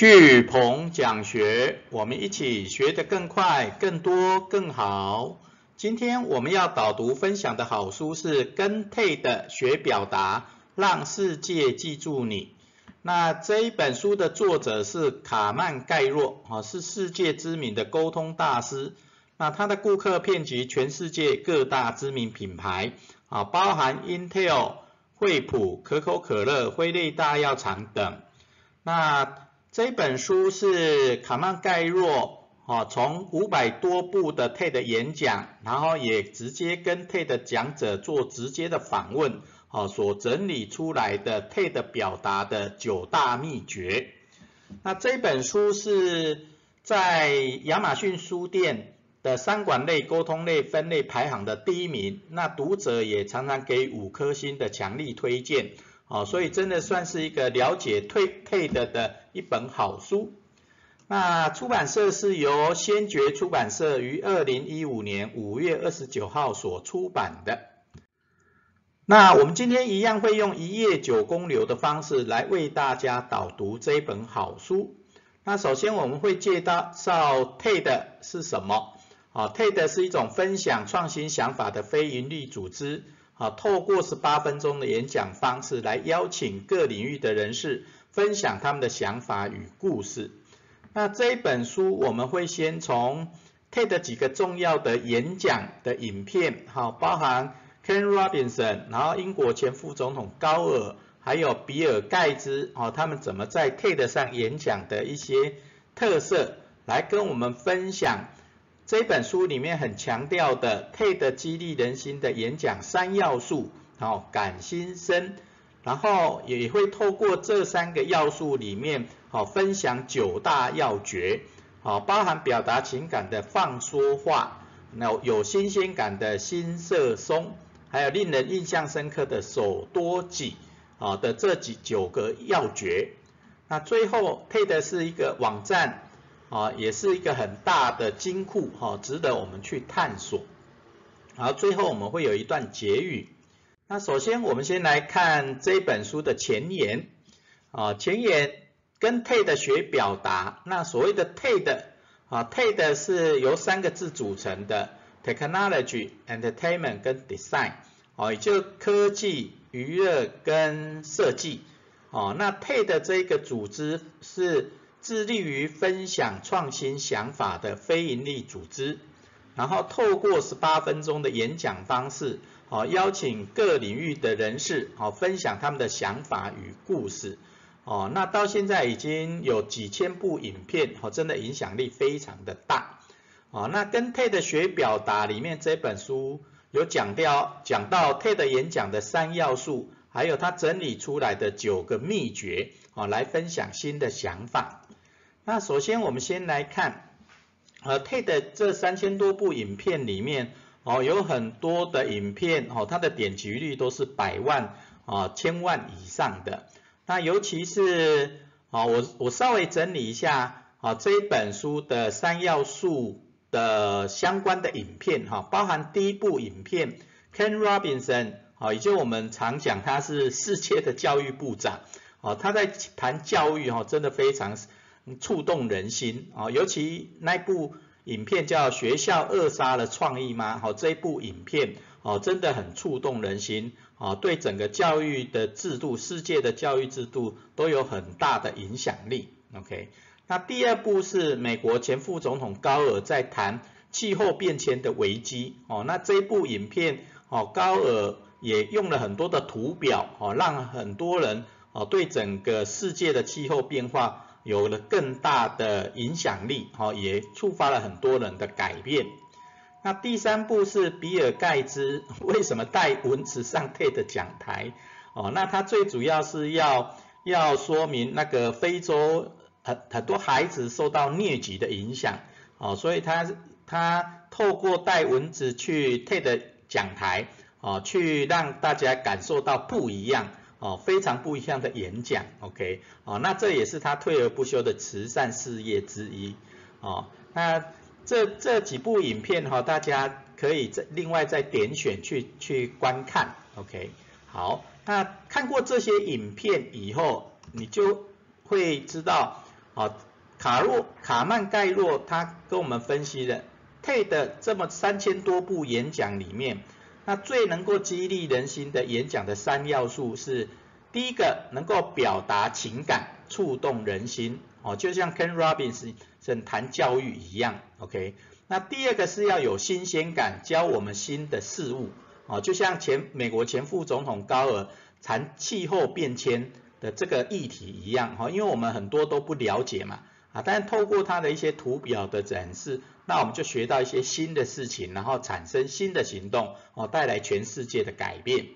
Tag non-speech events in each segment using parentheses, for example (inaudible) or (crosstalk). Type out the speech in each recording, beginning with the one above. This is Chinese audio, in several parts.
巨鹏讲学，我们一起学得更快、更多、更好。今天我们要导读分享的好书是《跟 TED 学表达，让世界记住你》。那这一本书的作者是卡曼盖洛，啊，是世界知名的沟通大师。那他的顾客遍及全世界各大知名品牌，啊，包含 Intel、惠普、可口可乐、辉瑞大药厂等。那这本书是卡曼盖洛，啊，从五百多部的 TED 演讲，然后也直接跟 TED 讲者做直接的访问。好，所整理出来的 TED 表达的九大秘诀。那这本书是在亚马逊书店的商管类、沟通类分类排行的第一名。那读者也常常给五颗星的强力推荐。哦，所以真的算是一个了解退 TED 的一本好书。那出版社是由先觉出版社于二零一五年五月二十九号所出版的。那我们今天一样会用一页九公流的方式来为大家导读这一本好书。那首先我们会介绍 TED 是什么？啊，TED 是一种分享创新想法的非营利组织。啊，透过十八分钟的演讲方式来邀请各领域的人士分享他们的想法与故事。那这一本书我们会先从 TED 几个重要的演讲的影片，好，包含。Ken Robinson，然后英国前副总统高尔，还有比尔盖茨，哦，他们怎么在 TED 上演讲的一些特色，来跟我们分享这本书里面很强调的 TED 激励人心的演讲三要素，哦，感心生，然后也会透过这三个要素里面，哦，分享九大要诀，哦，包含表达情感的放说话，那有新鲜感的心色松。还有令人印象深刻的手多己啊的这几九个要诀，那最后配的是一个网站啊，也是一个很大的金库哈，值得我们去探索。好，最后我们会有一段结语。那首先我们先来看这本书的前言啊，前言跟 TED 学表达。那所谓的 TED 啊，TED 是由三个字组成的。Technology, Entertainment 跟 Design，哦，也就科技、娱乐跟设计，哦，那 TED 这个组织是致力于分享创新想法的非营利组织，然后透过十八分钟的演讲方式，哦，邀请各领域的人士，哦，分享他们的想法与故事，哦，那到现在已经有几千部影片，哦，真的影响力非常的大。哦，那跟 TED 学表达里面这本书有讲到讲到 TED 演讲的三要素，还有他整理出来的九个秘诀，啊，来分享新的想法。那首先我们先来看，呃，TED 这三千多部影片里面，哦，有很多的影片，哦，它的点击率都是百万啊、千万以上的。那尤其是，啊，我我稍微整理一下，啊，这一本书的三要素。的相关的影片哈，包含第一部影片，Ken Robinson，啊，也就我们常讲他是世界的教育部长，啊，他在谈教育哈，真的非常触动人心啊，尤其那部影片叫《学校扼杀了创意吗》？好，这部影片哦，真的很触动人心啊，对整个教育的制度、世界的教育制度都有很大的影响力。OK。那第二部是美国前副总统高尔在谈气候变迁的危机哦，那这部影片哦，高尔也用了很多的图表哦，让很多人哦对整个世界的气候变化有了更大的影响力哦，也触发了很多人的改变。那第三步是比尔盖茨 (laughs) 为什么带蚊子上 TED 讲台哦，那他最主要是要要说明那个非洲。很很多孩子受到疟疾的影响，哦，所以他他透过带蚊子去 TED 讲台，哦，去让大家感受到不一样，哦，非常不一样的演讲，OK，哦，那这也是他退而不休的慈善事业之一，哦，那这这几部影片哈，大家可以再另外再点选去去观看，OK，好，那看过这些影片以后，你就会知道。哦，卡洛卡曼盖洛他跟我们分析的 TED 这么三千多部演讲里面，那最能够激励人心的演讲的三要素是，第一个能够表达情感，触动人心，哦，就像 Ken Robinson 谈教育一样，OK。那第二个是要有新鲜感，教我们新的事物，哦，就像前美国前副总统高尔谈气候变迁的这个议题一样，哈，因为我们很多都不了解嘛，啊，但是透过他的一些图表的展示，那我们就学到一些新的事情，然后产生新的行动，哦，带来全世界的改变。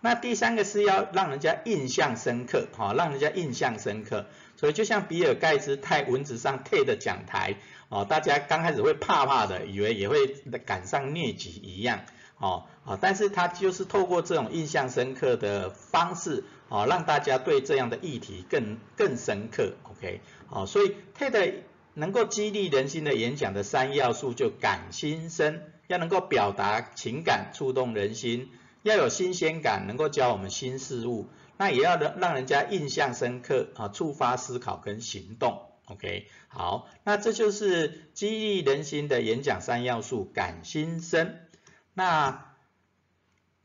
那第三个是要让人家印象深刻，哈，让人家印象深刻，所以就像比尔盖茨太文字上贴的讲台。哦，大家刚开始会怕怕的，以为也会赶上疟疾一样，哦，啊，但是他就是透过这种印象深刻的方式，哦，让大家对这样的议题更更深刻，OK，哦，所以 TED 能够激励人心的演讲的三要素就感心深，要能够表达情感，触动人心，要有新鲜感，能够教我们新事物，那也要让让人家印象深刻，啊，触发思考跟行动。OK，好，那这就是激励人心的演讲三要素，感心生。那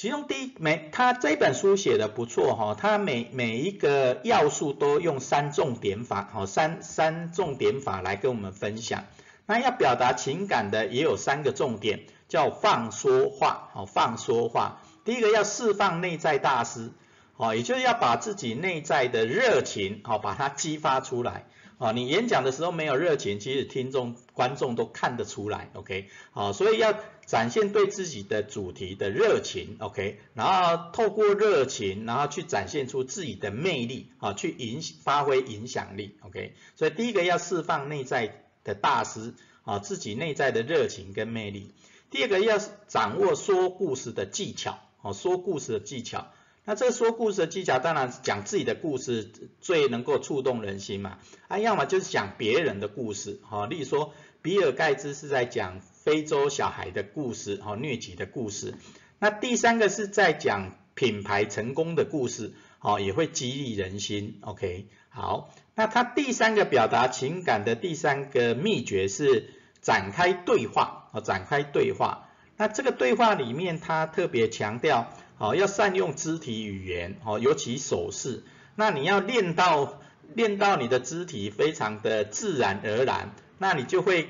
其中第一，每他这本书写的不错哈，他每每一个要素都用三重点法，好三三重点法来跟我们分享。那要表达情感的也有三个重点，叫放说话，好放说话。第一个要释放内在大师，好，也就是要把自己内在的热情，好把它激发出来。啊，你演讲的时候没有热情，其实听众、观众都看得出来，OK？好，所以要展现对自己的主题的热情，OK？然后透过热情，然后去展现出自己的魅力，啊，去影发挥影响力，OK？所以第一个要释放内在的大师，啊，自己内在的热情跟魅力。第二个要掌握说故事的技巧，哦，说故事的技巧。那这个说故事的技巧，当然讲自己的故事最能够触动人心嘛。啊，要么就是讲别人的故事，哈，例如说比尔盖茨是在讲非洲小孩的故事，哈，疟疾的故事。那第三个是在讲品牌成功的故事，哦，也会激励人心。OK，好，那他第三个表达情感的第三个秘诀是展开对话，哦，展开对话。那这个对话里面，他特别强调。好，要善用肢体语言，哦，尤其手势。那你要练到练到你的肢体非常的自然而然，那你就会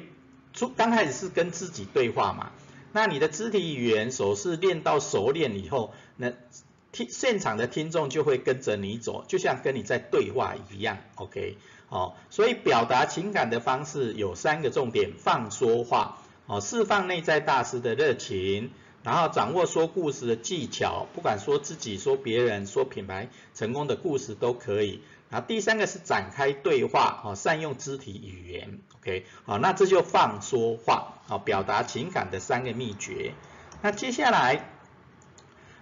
出刚开始是跟自己对话嘛。那你的肢体语言手势练到熟练以后，那听现场的听众就会跟着你走，就像跟你在对话一样。OK，哦，所以表达情感的方式有三个重点：放说话，哦，释放内在大师的热情。然后掌握说故事的技巧，不管说自己、说别人、说品牌成功的故事都可以。然后第三个是展开对话，哦，善用肢体语言，OK，好，那这就放说话，好，表达情感的三个秘诀。那接下来，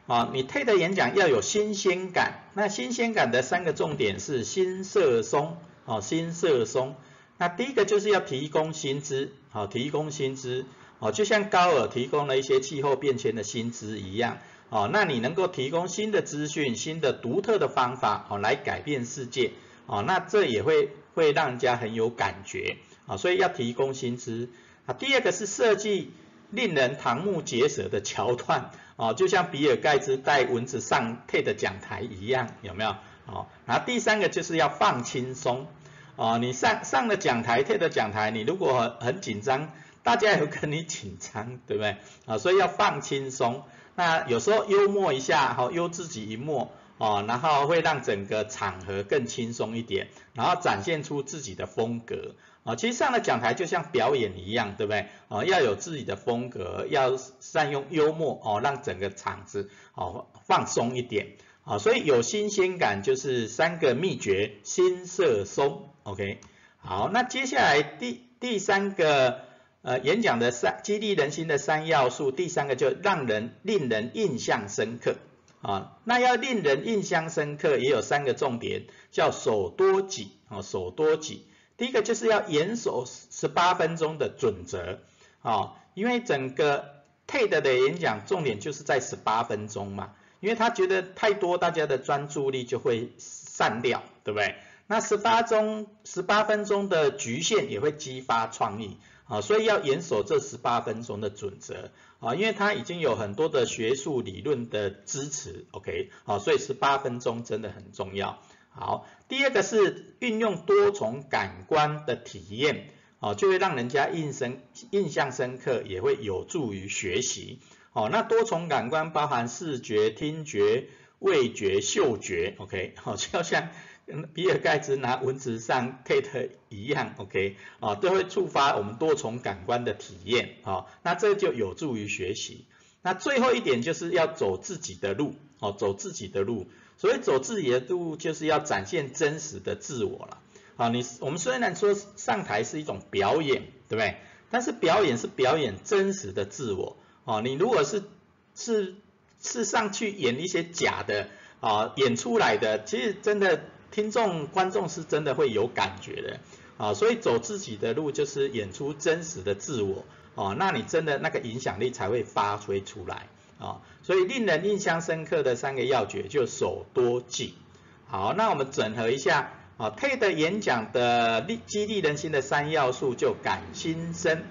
啊，你推的演讲要有新鲜感，那新鲜感的三个重点是新色松，哦，新色松。那第一个就是要提供薪资，好，提供薪资。哦，就像高尔提供了一些气候变迁的薪资一样，哦，那你能够提供新的资讯、新的独特的方法，哦，来改变世界，哦，那这也会会让人家很有感觉，啊，所以要提供薪资。啊，第二个是设计令人瞠目结舌的桥段，哦，就像比尔盖茨带蚊子上 TED 讲台一样，有没有？哦，然后第三个就是要放轻松，哦，你上上了讲台 TED 讲台，你如果很紧张。大家有跟你紧张，对不对？啊，所以要放轻松。那有时候幽默一下，哈，幽自己一默，哦，然后会让整个场合更轻松一点，然后展现出自己的风格。啊，其实上了讲台就像表演一样，对不对？啊，要有自己的风格，要善用幽默，哦，让整个场子，哦，放松一点。啊，所以有新鲜感就是三个秘诀，心色松。OK，好，那接下来第第三个。呃，演讲的三激励人心的三要素，第三个就让人令人印象深刻啊。那要令人印象深刻，也有三个重点，叫守多己啊，守多己。第一个就是要严守十八分钟的准则啊，因为整个 TED 的演讲重点就是在十八分钟嘛，因为他觉得太多，大家的专注力就会散掉，对不对？那十八钟十八分钟的局限也会激发创意啊，所以要严守这十八分钟的准则啊，因为它已经有很多的学术理论的支持，OK，好，所以十八分钟真的很重要。好，第二个是运用多重感官的体验，哦，就会让人家印深印象深刻，也会有助于学习。哦，那多重感官包含视觉、听觉、味觉、嗅觉，OK，好，就像比尔盖茨拿文字上 Kate 一样，OK，啊，都会触发我们多重感官的体验，哦，那这就有助于学习。那最后一点就是要走自己的路，哦，走自己的路。所以走自己的路，就是要展现真实的自我了。啊，你我们虽然说上台是一种表演，对不对？但是表演是表演真实的自我。哦，你如果是是是上去演一些假的啊，演出来的，其实真的听众观众是真的会有感觉的。啊，所以走自己的路就是演出真实的自我。哦，那你真的那个影响力才会发挥出来。啊，所以令人印象深刻的三个要诀就手多记。好，那我们整合一下啊，TED 演讲的励激励人心的三要素就感心生，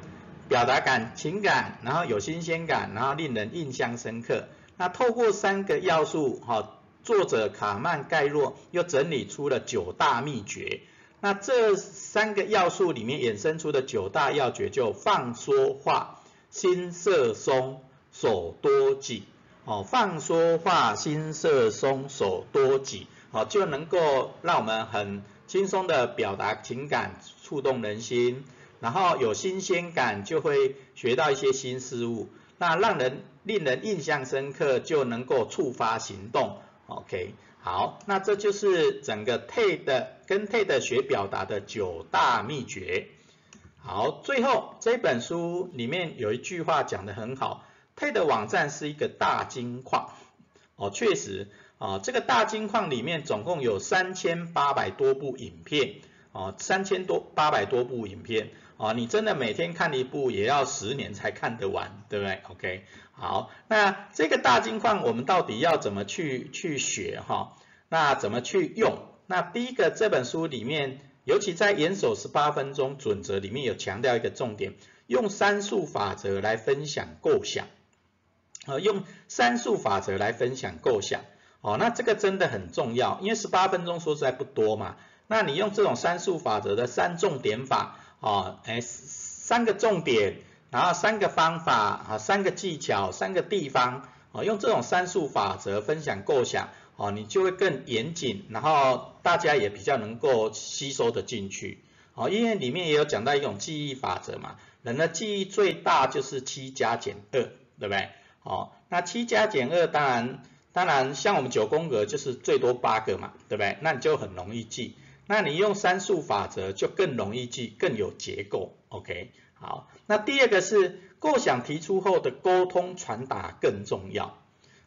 表达感情感，然后有新鲜感，然后令人印象深刻。那透过三个要素，哈，作者卡曼盖洛又整理出了九大秘诀。那这三个要素里面衍生出的九大要诀就放说话，心色松。手多举，哦，放说话，心色松，手多举，哦，就能够让我们很轻松的表达情感，触动人心，然后有新鲜感，就会学到一些新事物，那让人令人印象深刻，就能够触发行动。OK，好，那这就是整个 TED 跟 TED 学表达的九大秘诀。好，最后这本书里面有一句话讲得很好。TED 网站是一个大金矿，哦，确实，啊，这个大金矿里面总共有三千八百多部影片，哦，三千多八百多部影片，哦，你真的每天看一部也要十年才看得完，对不对？OK，好，那这个大金矿我们到底要怎么去去学哈？那怎么去用？那第一个这本书里面，尤其在严守十八分钟准则里面有强调一个重点，用三数法则来分享构想。呃，用三数法则来分享构想，哦，那这个真的很重要，因为十八分钟说实在不多嘛，那你用这种三数法则的三重点法，哦，哎，三个重点，然后三个方法，啊，三个技巧，三个地方，哦，用这种三数法则分享构想，哦，你就会更严谨，然后大家也比较能够吸收的进去，哦，因为里面也有讲到一种记忆法则嘛，人的记忆最大就是七加减二，对不对？哦，那七加减二，当然，当然，像我们九宫格就是最多八个嘛，对不对？那你就很容易记。那你用三数法则就更容易记，更有结构。OK，好。那第二个是构想提出后的沟通传达更重要。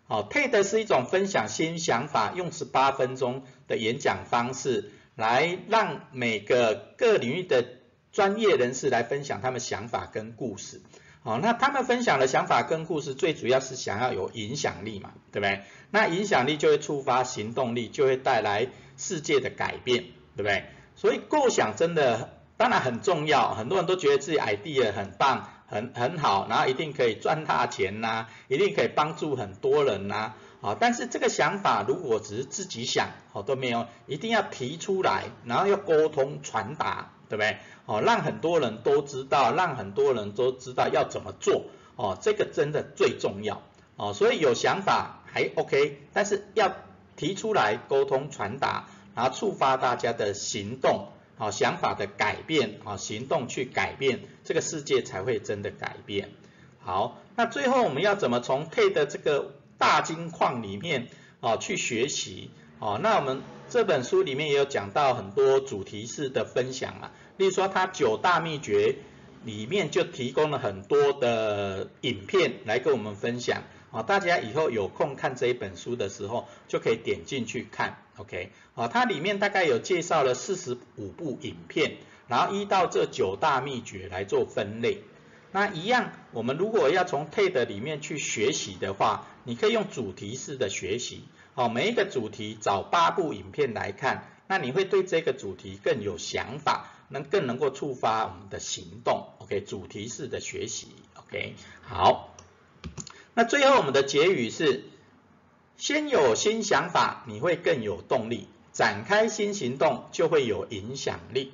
好，TED 是一种分享新想法，用十八分钟的演讲方式来让每个各领域的专业人士来分享他们想法跟故事。好，那他们分享的想法跟故事，最主要是想要有影响力嘛，对不对？那影响力就会触发行动力，就会带来世界的改变，对不对？所以构想真的当然很重要，很多人都觉得自己 idea 很棒，很很好，然后一定可以赚大钱呐，一定可以帮助很多人呐，啊，但是这个想法如果只是自己想，好都没有，一定要提出来，然后要沟通传达。对不对？哦，让很多人都知道，让很多人都知道要怎么做，哦，这个真的最重要，哦，所以有想法还 OK，但是要提出来沟通传达，然后触发大家的行动，哦，想法的改变，啊，行动去改变，这个世界才会真的改变。好，那最后我们要怎么从 K 的这个大金矿里面，啊，去学习？哦，那我们这本书里面也有讲到很多主题式的分享啊，例如说它九大秘诀里面就提供了很多的影片来跟我们分享，啊，大家以后有空看这一本书的时候就可以点进去看，OK，啊，它里面大概有介绍了四十五部影片，然后依到这九大秘诀来做分类，那一样，我们如果要从 TED 里面去学习的话，你可以用主题式的学习。好，每一个主题找八部影片来看，那你会对这个主题更有想法，能更能够触发我们的行动。OK，主题式的学习。OK，好。那最后我们的结语是：先有新想法，你会更有动力；展开新行动，就会有影响力。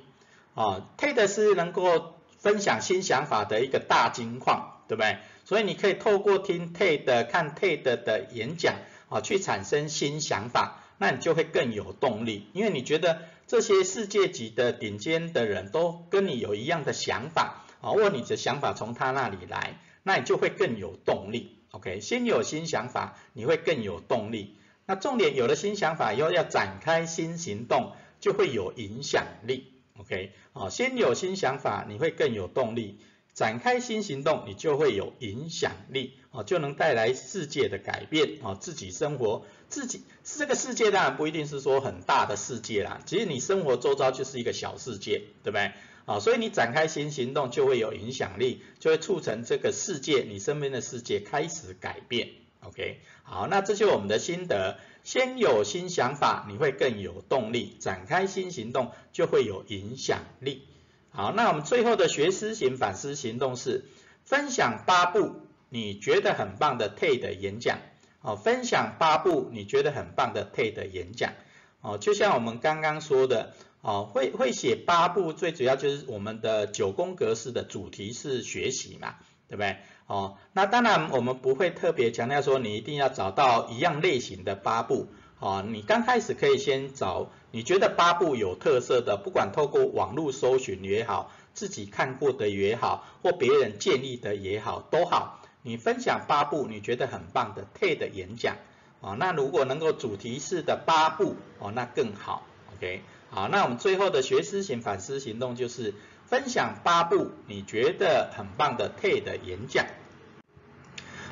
啊，TED 是能够分享新想法的一个大金矿，对不对？所以你可以透过听 TED、看 TED 的演讲啊，去产生新想法，那你就会更有动力，因为你觉得这些世界级的顶尖的人都跟你有一样的想法啊，或你的想法从他那里来，那你就会更有动力。OK，先有新想法，你会更有动力。那重点有了新想法以后，要展开新行动，就会有影响力。OK，啊，先有新想法，你会更有动力；展开新行动，你就会有影响力，哦，就能带来世界的改变，哦，自己生活，自己这个世界当然不一定是说很大的世界啦，其实你生活周遭就是一个小世界，对不对？啊，所以你展开新行动就会有影响力，就会促成这个世界，你身边的世界开始改变。OK，好，那这就是我们的心得。先有新想法，你会更有动力；展开新行动就会有影响力。好，那我们最后的学思型反思行动是分享八部你觉得很棒的 TED 演讲。哦，分享八部你觉得很棒的 TED 演讲。哦，就像我们刚刚说的。哦，会会写八步，最主要就是我们的九宫格式的主题是学习嘛，对不对？哦，那当然我们不会特别强调说你一定要找到一样类型的八步，哦，你刚开始可以先找你觉得八步有特色的，不管透过网络搜寻也好，自己看过的也好，或别人建议的也好，都好，你分享八步你觉得很棒的 TED 演讲，哦，那如果能够主题式的八步，哦，那更好，OK。好，那我们最后的学思行反思行动就是分享八部你觉得很棒的 TED 演讲。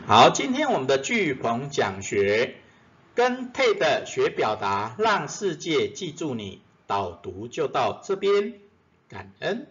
好，今天我们的巨鹏讲学跟 TED 学表达，让世界记住你，导读就到这边，感恩。